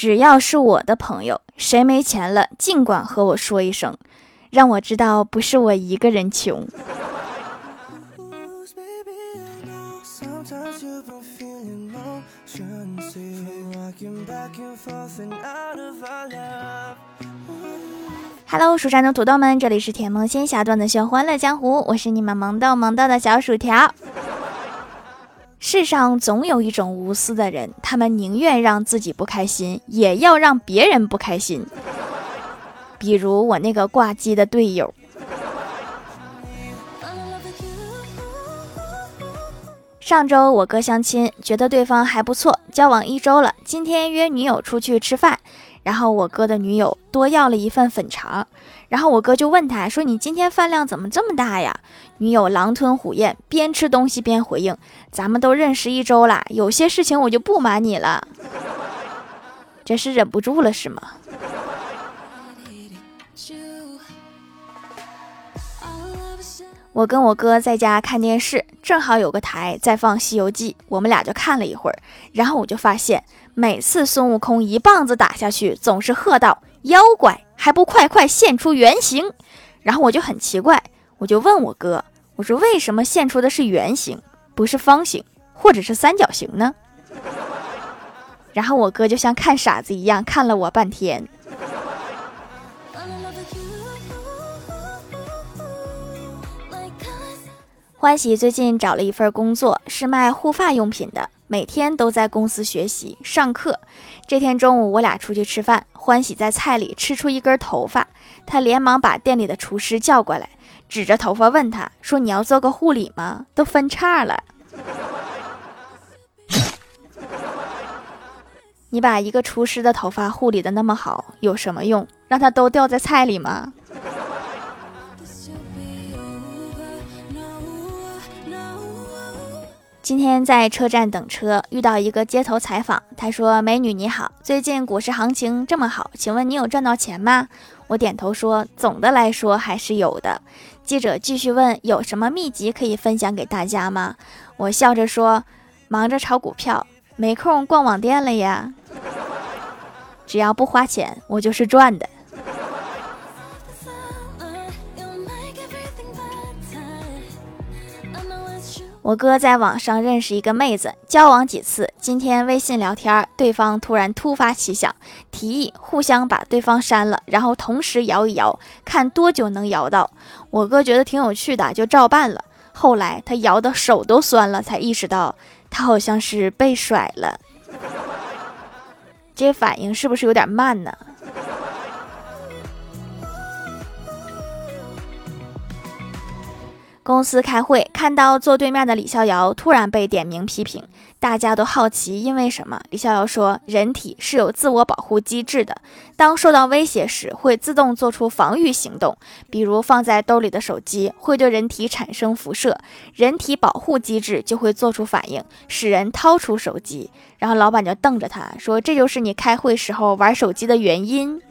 只要是我的朋友，谁没钱了，尽管和我说一声，让我知道不是我一个人穷。Hello，蜀山的土豆们，这里是甜萌仙侠段的秀欢乐江湖，我是你们萌豆萌豆的小薯条。世上总有一种无私的人，他们宁愿让自己不开心，也要让别人不开心。比如我那个挂机的队友。上周我哥相亲，觉得对方还不错，交往一周了，今天约女友出去吃饭，然后我哥的女友多要了一份粉肠，然后我哥就问他说：“你今天饭量怎么这么大呀？”女友狼吞虎咽，边吃东西边回应：“咱们都认识一周了，有些事情我就不瞒你了。” 这是忍不住了是吗？我跟我哥在家看电视，正好有个台在放《西游记》，我们俩就看了一会儿。然后我就发现，每次孙悟空一棒子打下去，总是喝道：“妖怪还不快快现出原形！”然后我就很奇怪，我就问我哥：“我说为什么现出的是圆形，不是方形或者是三角形呢？”然后我哥就像看傻子一样看了我半天。欢喜最近找了一份工作，是卖护发用品的，每天都在公司学习上课。这天中午，我俩出去吃饭，欢喜在菜里吃出一根头发，他连忙把店里的厨师叫过来，指着头发问他说：“你要做个护理吗？都分叉了，你把一个厨师的头发护理的那么好，有什么用？让他都掉在菜里吗？”今天在车站等车，遇到一个街头采访。他说：“美女你好，最近股市行情这么好，请问你有赚到钱吗？”我点头说：“总的来说还是有的。”记者继续问：“有什么秘籍可以分享给大家吗？”我笑着说：“忙着炒股票，没空逛网店了呀。只要不花钱，我就是赚的。”我哥在网上认识一个妹子，交往几次，今天微信聊天，对方突然突发奇想，提议互相把对方删了，然后同时摇一摇，看多久能摇到。我哥觉得挺有趣的，就照办了。后来他摇的手都酸了，才意识到他好像是被甩了。这反应是不是有点慢呢？公司开会，看到坐对面的李逍遥突然被点名批评，大家都好奇因为什么。李逍遥说：“人体是有自我保护机制的，当受到威胁时会自动做出防御行动，比如放在兜里的手机会对人体产生辐射，人体保护机制就会做出反应，使人掏出手机。”然后老板就瞪着他说：“这就是你开会时候玩手机的原因。”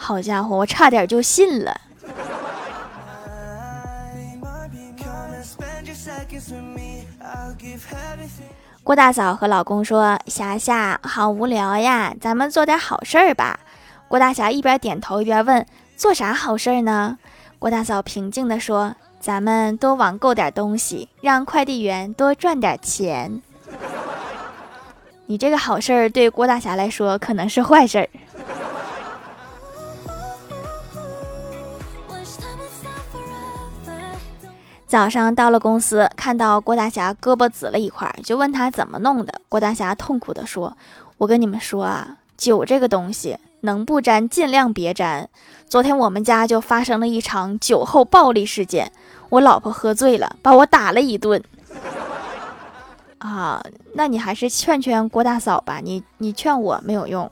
好家伙，我差点就信了。郭大嫂和老公说：“霞霞，好无聊呀，咱们做点好事儿吧。”郭大侠一边点头一边问：“做啥好事儿呢？”郭大嫂平静地说：“咱们多网购点东西，让快递员多赚点钱。”你这个好事儿对郭大侠来说可能是坏事儿。早上到了公司，看到郭大侠胳膊紫了一块，就问他怎么弄的。郭大侠痛苦地说：“我跟你们说啊，酒这个东西能不沾尽量别沾。昨天我们家就发生了一场酒后暴力事件，我老婆喝醉了，把我打了一顿。啊，那你还是劝劝郭大嫂吧，你你劝我没有用。”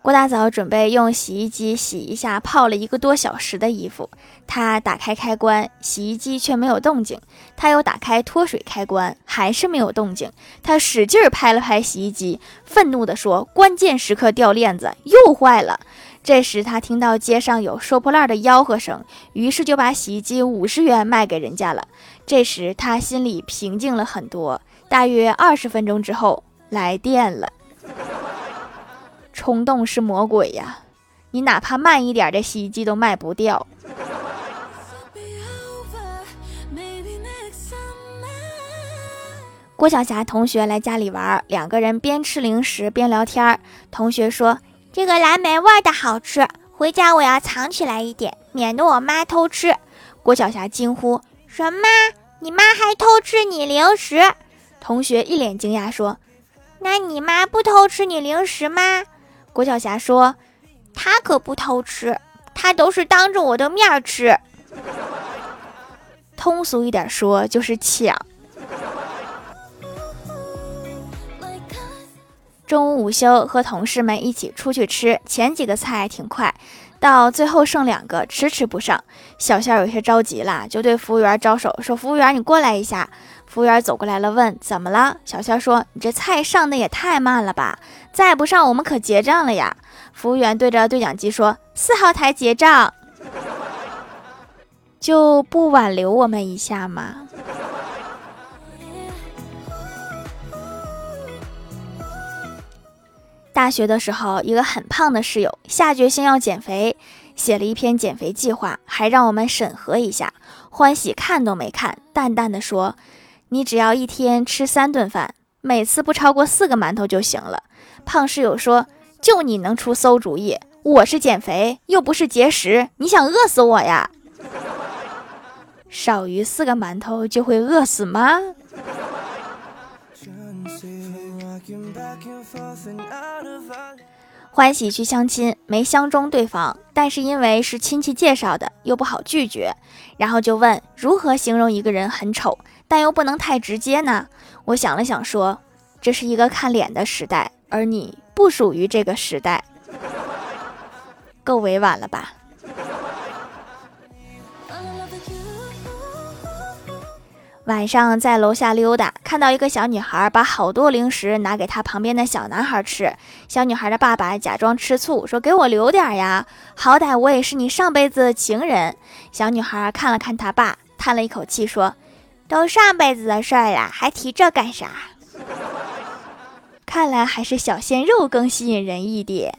郭大嫂准备用洗衣机洗一下泡了一个多小时的衣服，她打开开关，洗衣机却没有动静。她又打开脱水开关，还是没有动静。她使劲拍了拍洗衣机，愤怒地说：“关键时刻掉链子，又坏了。”这时，他听到街上有收破烂的吆喝声，于是就把洗衣机五十元卖给人家了。这时他心里平静了很多。大约二十分钟之后，来电了。冲动是魔鬼呀，你哪怕慢一点的洗衣机都卖不掉。郭晓霞同学来家里玩，两个人边吃零食边聊天。同学说：“这个蓝莓味的好吃，回家我要藏起来一点，免得我妈偷吃。”郭晓霞惊呼：“什么？你妈还偷吃你零食？”同学一脸惊讶说：“那你妈不偷吃你零食吗？”郭晓霞说：“他可不偷吃，他都是当着我的面吃。通俗一点说，就是抢。”中午午休，和同事们一起出去吃，前几个菜挺快，到最后剩两个，迟迟不上。小仙有些着急了，就对服务员招手说：“服务员，你过来一下。”服务员走过来了，问：“怎么了？”小仙说：“你这菜上的也太慢了吧，再不上我们可结账了呀。”服务员对着对讲机说：“四号台结账，就不挽留我们一下吗？”大学的时候，一个很胖的室友下决心要减肥，写了一篇减肥计划，还让我们审核一下。欢喜看都没看，淡淡的说：“你只要一天吃三顿饭，每次不超过四个馒头就行了。”胖室友说：“就你能出馊主意，我是减肥又不是节食，你想饿死我呀？少于四个馒头就会饿死吗？”欢喜去相亲，没相中对方，但是因为是亲戚介绍的，又不好拒绝，然后就问如何形容一个人很丑，但又不能太直接呢？我想了想，说这是一个看脸的时代，而你不属于这个时代，够委婉了吧？晚上在楼下溜达，看到一个小女孩把好多零食拿给她旁边的小男孩吃。小女孩的爸爸假装吃醋，说：“给我留点呀，好歹我也是你上辈子的情人。”小女孩看了看他爸，叹了一口气说：“都上辈子的事儿了，还提这干啥？”看来还是小鲜肉更吸引人一点。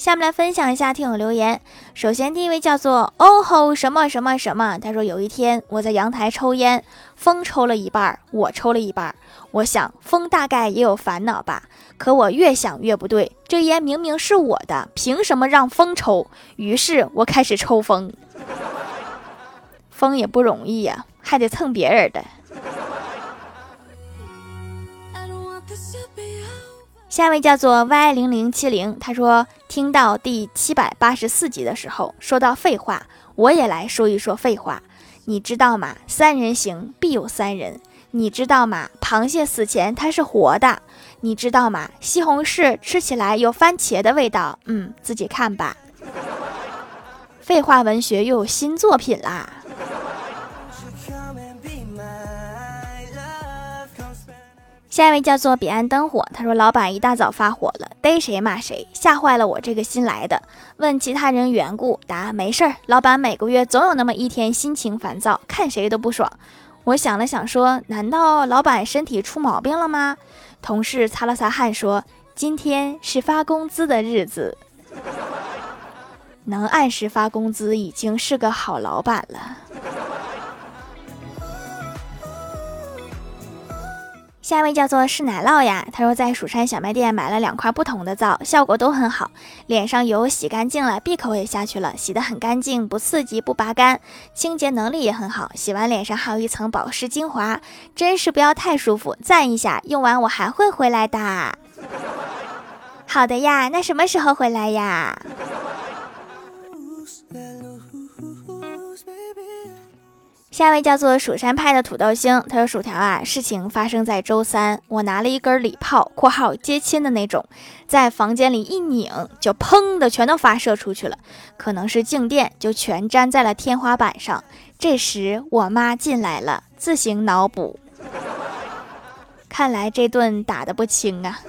下面来分享一下听友留言。首先，第一位叫做哦吼什么什么什么，他说有一天我在阳台抽烟，风抽了一半，我抽了一半。我想风大概也有烦恼吧，可我越想越不对，这烟明明是我的，凭什么让风抽？于是我开始抽风。风也不容易呀，还得蹭别人的。下一位叫做 Y 零零七零，他说听到第七百八十四集的时候，说到废话，我也来说一说废话。你知道吗？三人行必有三人。你知道吗？螃蟹死前它是活的。你知道吗？西红柿吃起来有番茄的味道。嗯，自己看吧。废话文学又有新作品啦。下一位叫做彼岸灯火，他说：“老板一大早发火了，逮谁骂谁，吓坏了我这个新来的。问其他人缘故，答没事儿。老板每个月总有那么一天心情烦躁，看谁都不爽。我想了想，说：难道老板身体出毛病了吗？同事擦了擦汗，说：今天是发工资的日子，能按时发工资已经是个好老板了。”下一位叫做是奶酪呀，他说在蜀山小卖店买了两块不同的皂，效果都很好，脸上油洗干净了，闭口也下去了，洗得很干净，不刺激不拔干，清洁能力也很好，洗完脸上还有一层保湿精华，真是不要太舒服，赞一下，用完我还会回来的。好的呀，那什么时候回来呀？下一位叫做蜀山派的土豆星，他说：“薯条啊，事情发生在周三，我拿了一根礼炮（括号接亲的那种），在房间里一拧，就砰的全都发射出去了，可能是静电，就全粘在了天花板上。这时我妈进来了，自行脑补，看来这顿打的不轻啊。”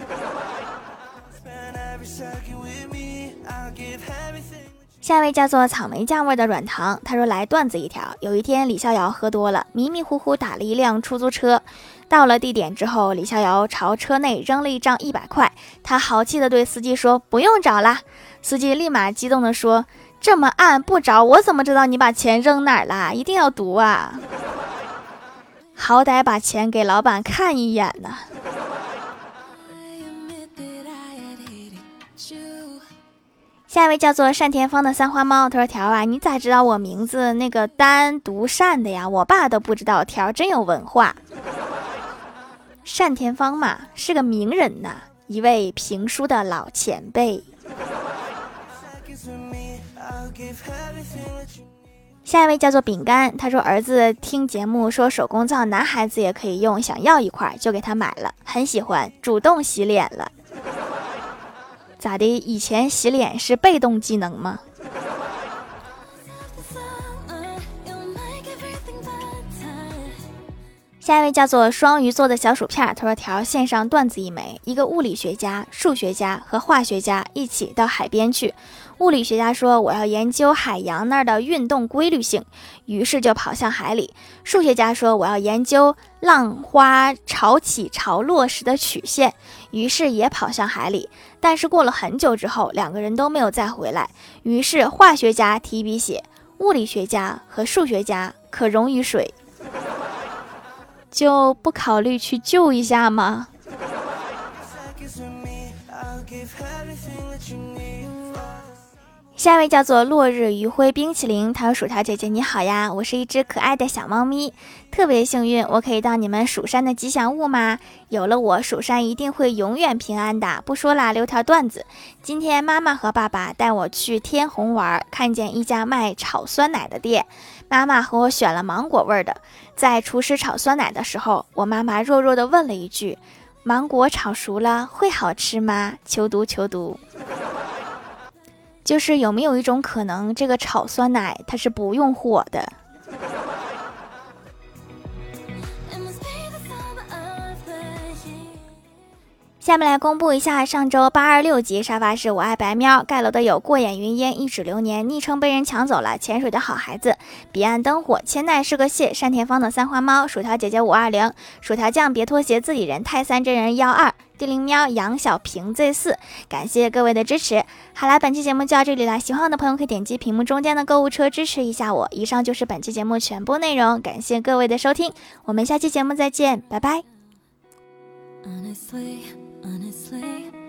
下一位叫做草莓酱味的软糖，他说来段子一条。有一天李逍遥喝多了，迷迷糊糊打了一辆出租车，到了地点之后，李逍遥朝车内扔了一张一百块，他豪气的对司机说：“不用找了。”司机立马激动的说：“这么暗不找，我怎么知道你把钱扔哪儿了？一定要读啊！好歹把钱给老板看一眼呢。”下一位叫做单田芳的三花猫，他说：“条啊，你咋知道我名字那个单独善的呀？我爸都不知道。条真有文化。单田芳嘛，是个名人呐，一位评书的老前辈。”下一位叫做饼干，他说：“儿子听节目说手工皂男孩子也可以用，想要一块就给他买了，很喜欢，主动洗脸了。”咋的？以前洗脸是被动技能吗？下一位叫做双鱼座的小薯片，他说：“条线上段子一枚，一个物理学家、数学家和化学家一起到海边去。物理学家说我要研究海洋那儿的运动规律性，于是就跑向海里。数学家说我要研究浪花潮起潮落时的曲线，于是也跑向海里。但是过了很久之后，两个人都没有再回来。于是化学家提笔写：物理学家和数学家可溶于水。”就不考虑去救一下吗？下一位叫做落日余晖冰淇淋，他说：“薯条姐姐你好呀，我是一只可爱的小猫咪，特别幸运，我可以当你们蜀山的吉祥物吗？有了我，蜀山一定会永远平安的。不说了，留条段子。今天妈妈和爸爸带我去天虹玩，看见一家卖炒酸奶的店，妈妈和我选了芒果味的。在厨师炒酸奶的时候，我妈妈弱弱的问了一句：芒果炒熟了会好吃吗？求读求读。”就是有没有一种可能，这个炒酸奶它是不用火的？下面来公布一下上周八二六集沙发是我爱白喵盖楼的有过眼云烟一指流年昵称被人抢走了潜水的好孩子彼岸灯火千代是个蟹单田芳的三花猫薯条姐姐五二零薯条酱别拖鞋自己人泰三真人幺二地灵喵杨小平 Z 四感谢各位的支持。好啦，本期节目就到这里了，喜欢我的朋友可以点击屏幕中间的购物车支持一下我。以上就是本期节目全部内容，感谢各位的收听，我们下期节目再见，拜拜。Honestly, Honestly.